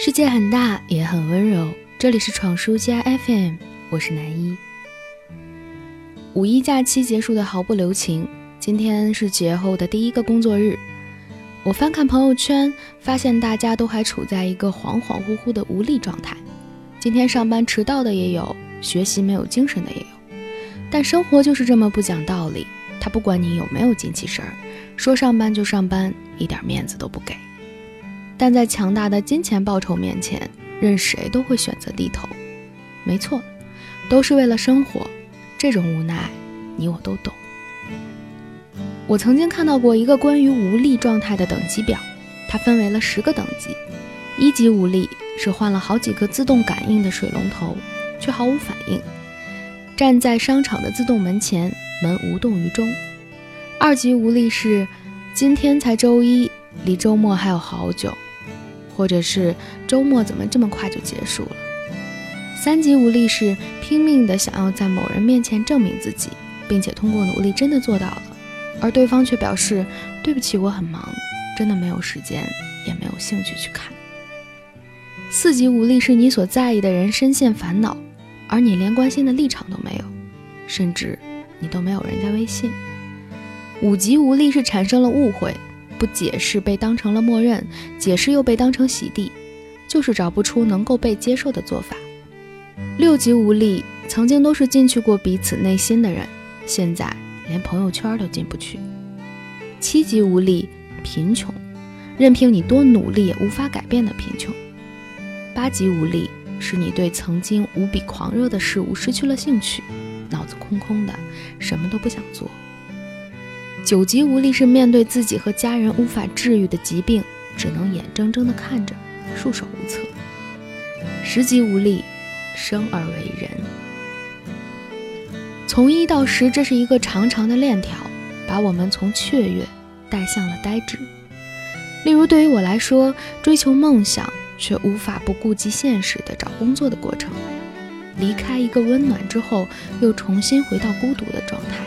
世界很大，也很温柔。这里是闯书家 FM，我是南一。五一假期结束的毫不留情，今天是节后的第一个工作日。我翻看朋友圈，发现大家都还处在一个恍恍惚惚的无力状态。今天上班迟到的也有，学习没有精神的也有。但生活就是这么不讲道理，他不管你有没有精气神儿，说上班就上班，一点面子都不给。但在强大的金钱报酬面前，任谁都会选择低头。没错，都是为了生活。这种无奈，你我都懂。我曾经看到过一个关于无力状态的等级表，它分为了十个等级。一级无力是换了好几个自动感应的水龙头，却毫无反应，站在商场的自动门前，门无动于衷。二级无力是今天才周一，离周末还有好久。或者是周末怎么这么快就结束了？三级无力是拼命的想要在某人面前证明自己，并且通过努力真的做到了，而对方却表示对不起，我很忙，真的没有时间，也没有兴趣去看。四级无力是你所在意的人深陷烦恼，而你连关心的立场都没有，甚至你都没有人家微信。五级无力是产生了误会。不解释被当成了默认，解释又被当成洗地，就是找不出能够被接受的做法。六级无力，曾经都是进去过彼此内心的人，现在连朋友圈都进不去。七级无力，贫穷，任凭你多努力也无法改变的贫穷。八级无力，是你对曾经无比狂热的事物失去了兴趣，脑子空空的，什么都不想做。九级无力是面对自己和家人无法治愈的疾病，只能眼睁睁地看着，束手无策。十级无力，生而为人。从一到十，这是一个长长的链条，把我们从雀跃带向了呆滞。例如，对于我来说，追求梦想却无法不顾及现实的找工作的过程，离开一个温暖之后，又重新回到孤独的状态。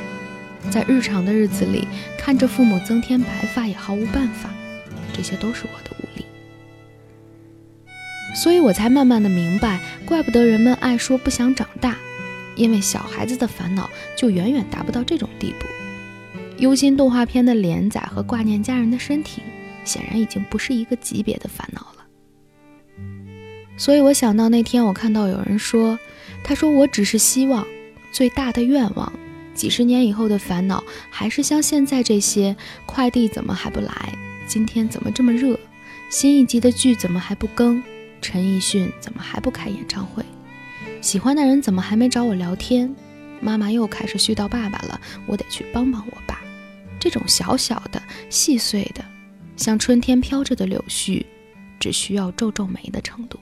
在日常的日子里，看着父母增添白发也毫无办法，这些都是我的无力。所以我才慢慢的明白，怪不得人们爱说不想长大，因为小孩子的烦恼就远远达不到这种地步。忧心动画片的连载和挂念家人的身体，显然已经不是一个级别的烦恼了。所以我想到那天我看到有人说，他说我只是希望最大的愿望。几十年以后的烦恼，还是像现在这些：快递怎么还不来？今天怎么这么热？新一集的剧怎么还不更？陈奕迅怎么还不开演唱会？喜欢的人怎么还没找我聊天？妈妈又开始絮叨爸爸了，我得去帮帮我爸。这种小小的、细碎的，像春天飘着的柳絮，只需要皱皱眉的程度。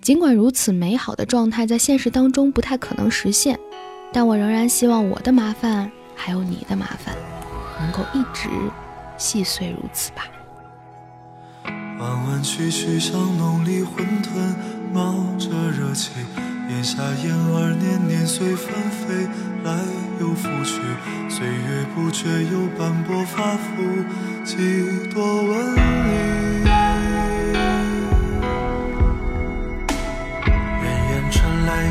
尽管如此美好的状态在现实当中不太可能实现。但我仍然希望我的麻烦，还有你的麻烦，能够一直细碎如此吧。弯弯曲曲像浓里混沌，冒着热气，檐下燕儿年年随纷飞，来又复去，岁月不觉又斑驳发肤，几多纹理。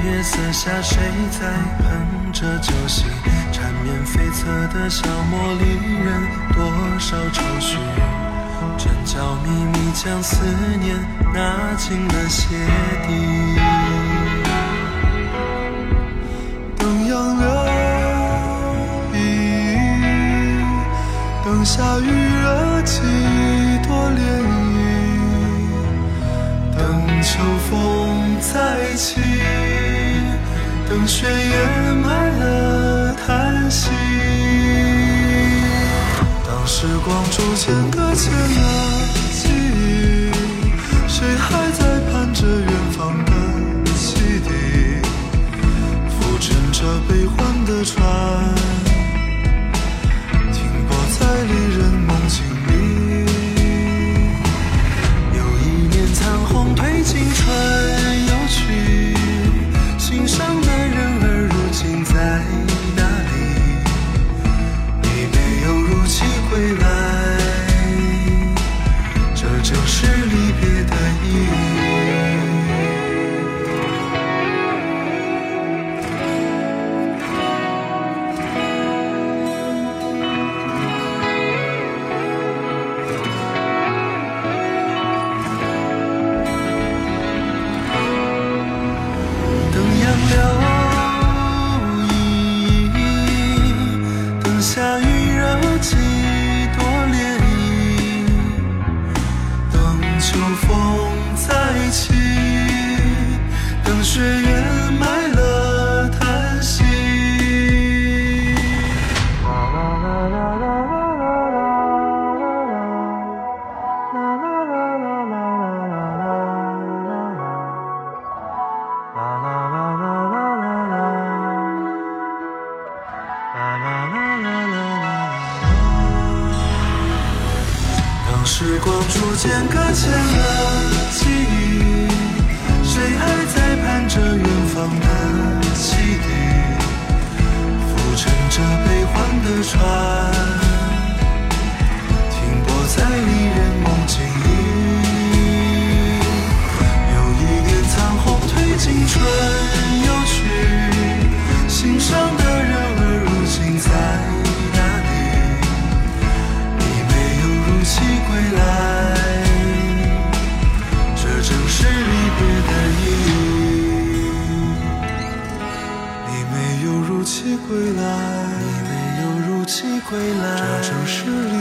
月色下谁在哼？着酒席，缠绵悱恻的小茉莉人，多少愁绪，针脚密密将思念纳进了鞋底。等杨柳依依，等下余热几多涟漪，等秋风再起。等雪掩埋了叹息，当时光逐渐搁浅了记忆，谁还在盼着远方的汽笛？浮沉着悲欢的船，时光逐渐搁浅了回来，这正是离别的意义。你没有如期归来，你没有如期归来，这正是。